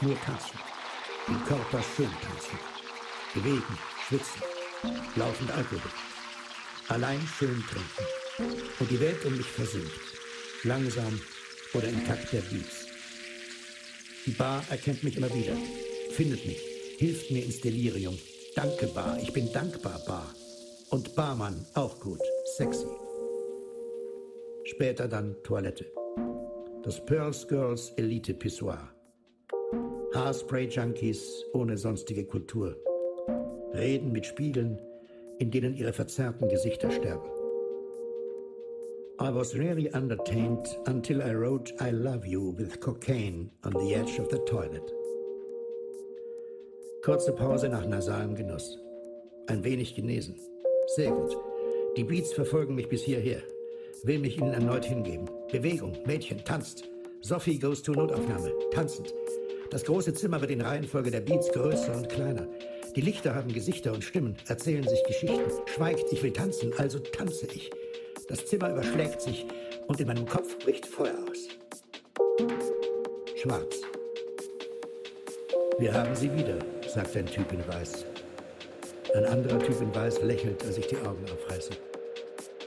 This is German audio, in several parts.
Nur tanzen. Den Körper schön tanzen. Bewegen, schwitzen. Laufend Alkohol. Allein schön trinken. Und die Welt um mich versinkt. Langsam oder im Takt der Beats. Die Bar erkennt mich immer wieder. Findet mich. Hilft mir ins Delirium. Danke, Bar. Ich bin dankbar, Bar. Und Barmann, auch gut. Sexy. Später dann Toilette. Das Pearls Girls Elite Pissoir. Haarspray-Junkies ohne sonstige Kultur. Reden mit Spiegeln, in denen ihre verzerrten Gesichter sterben. I was really entertained until I wrote I love you with cocaine on the edge of the toilet. Kurze Pause nach nasalem Genuss. Ein wenig genesen. Sehr gut. Die Beats verfolgen mich bis hierher. Will mich ihnen erneut hingeben. Bewegung, Mädchen, tanzt. Sophie goes to Notaufnahme, tanzend. Das große Zimmer wird in Reihenfolge der Beats größer und kleiner. Die Lichter haben Gesichter und Stimmen, erzählen sich Geschichten. Schweigt, ich will tanzen, also tanze ich. Das Zimmer überschlägt sich und in meinem Kopf bricht Feuer aus. Schwarz. Wir haben sie wieder, sagt ein Typ in Weiß. Ein anderer Typ in Weiß lächelt, als ich die Augen aufreiße.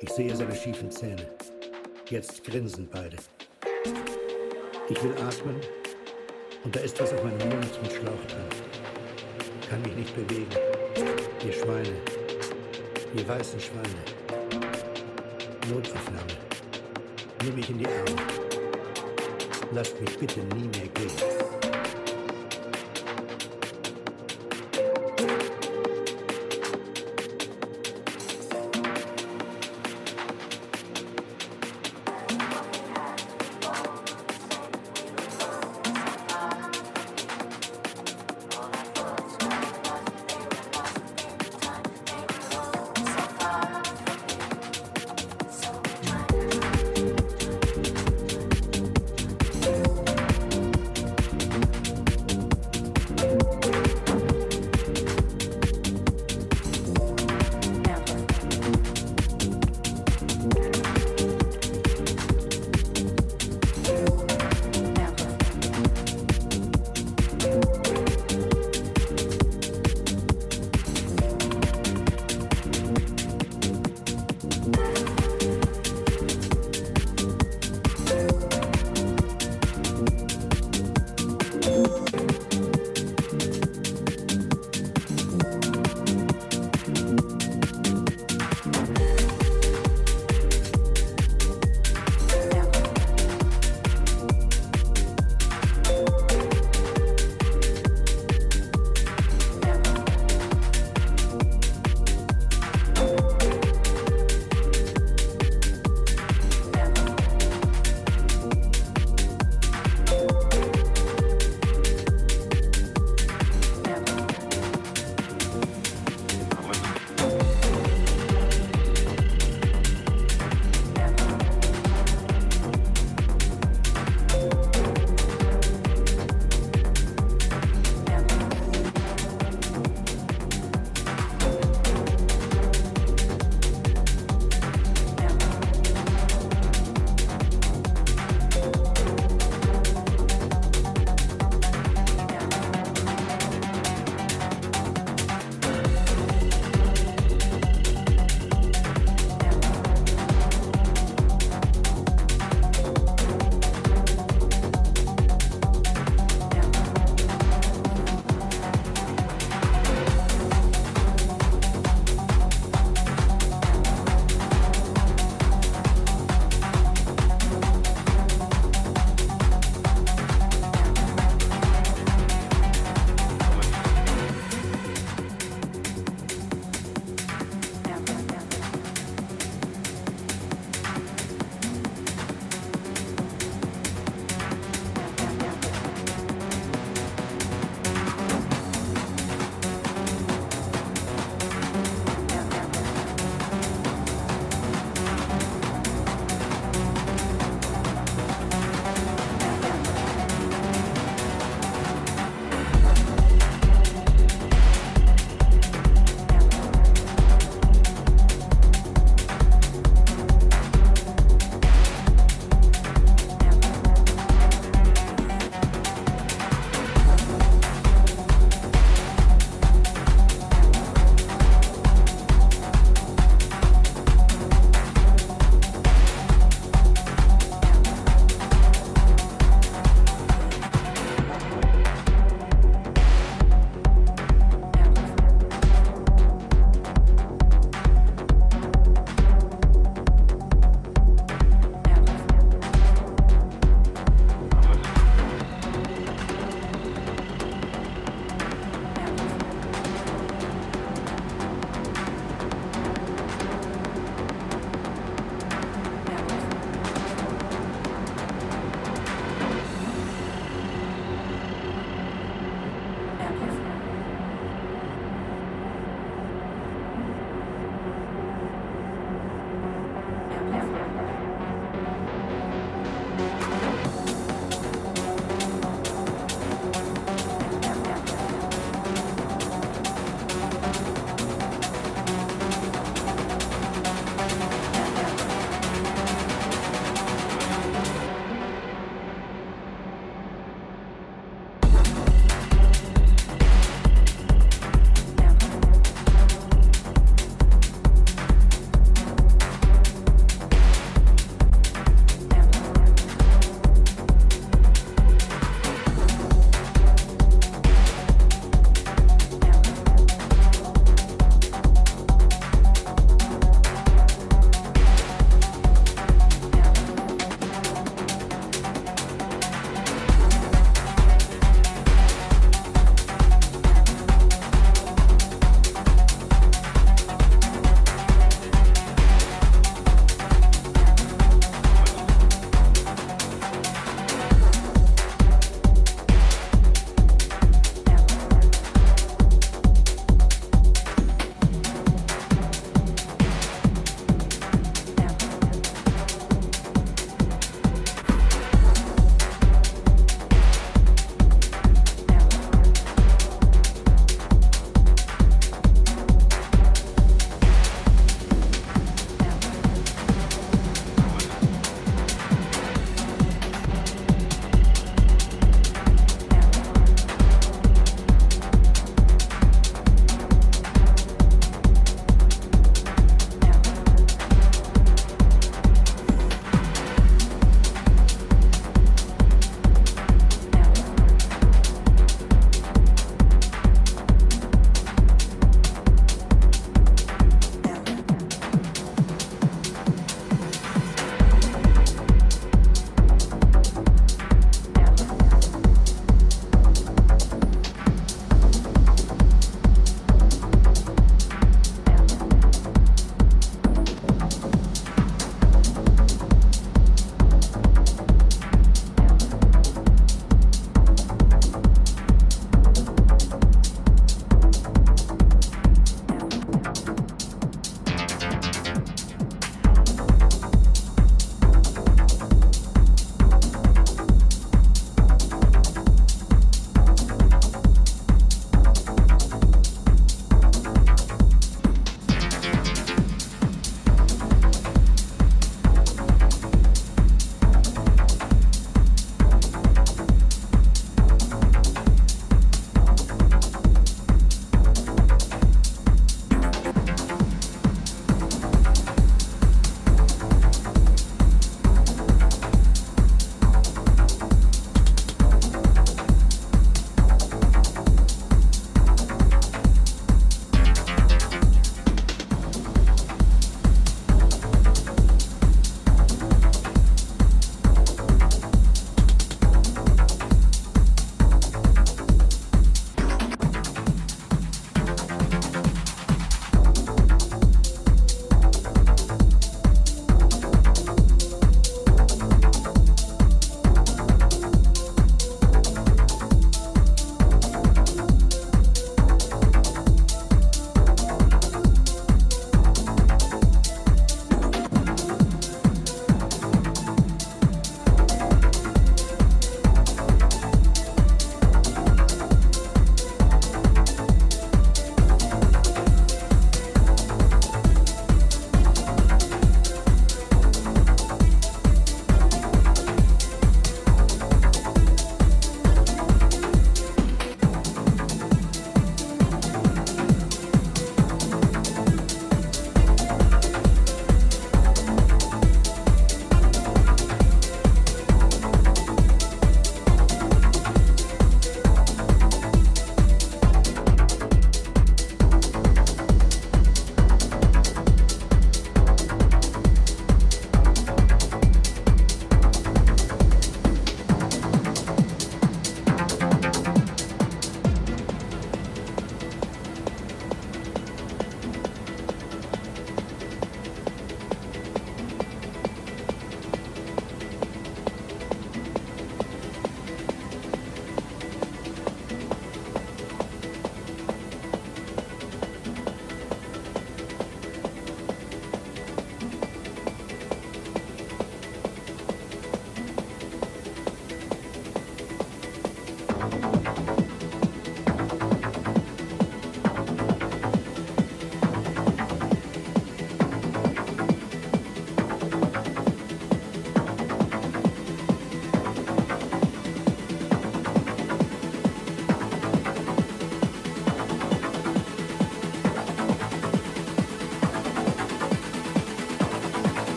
Ich sehe seine schiefen Zähne. Jetzt grinsen beide. Ich will atmen und da ist was auf meinem Mund mit Schlauch drin. Kann mich nicht bewegen. Ihr Schweine. Ihr weißen Schweine. Notaufnahme. Nimm mich in die Arme. Lasst mich bitte nie mehr gehen.